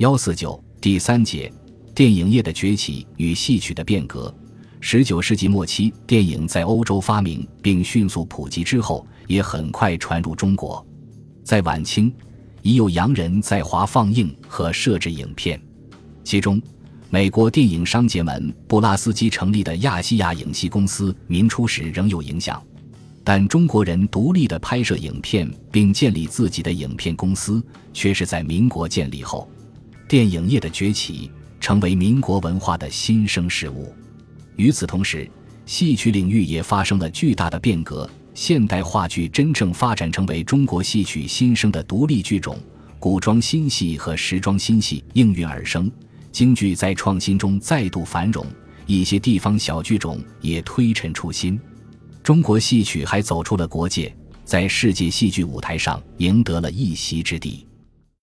幺四九第三节，电影业的崛起与戏曲的变革。十九世纪末期，电影在欧洲发明并迅速普及之后，也很快传入中国。在晚清，已有洋人在华放映和设置影片，其中，美国电影商界门·布拉斯基成立的亚细亚影戏公司，明初时仍有影响。但中国人独立的拍摄影片并建立自己的影片公司，却是在民国建立后。电影业的崛起成为民国文化的新生事物。与此同时，戏曲领域也发生了巨大的变革。现代话剧真正发展成为中国戏曲新生的独立剧种，古装新戏和时装新戏应运而生，京剧在创新中再度繁荣，一些地方小剧种也推陈出新。中国戏曲还走出了国界，在世界戏剧舞台上赢得了一席之地。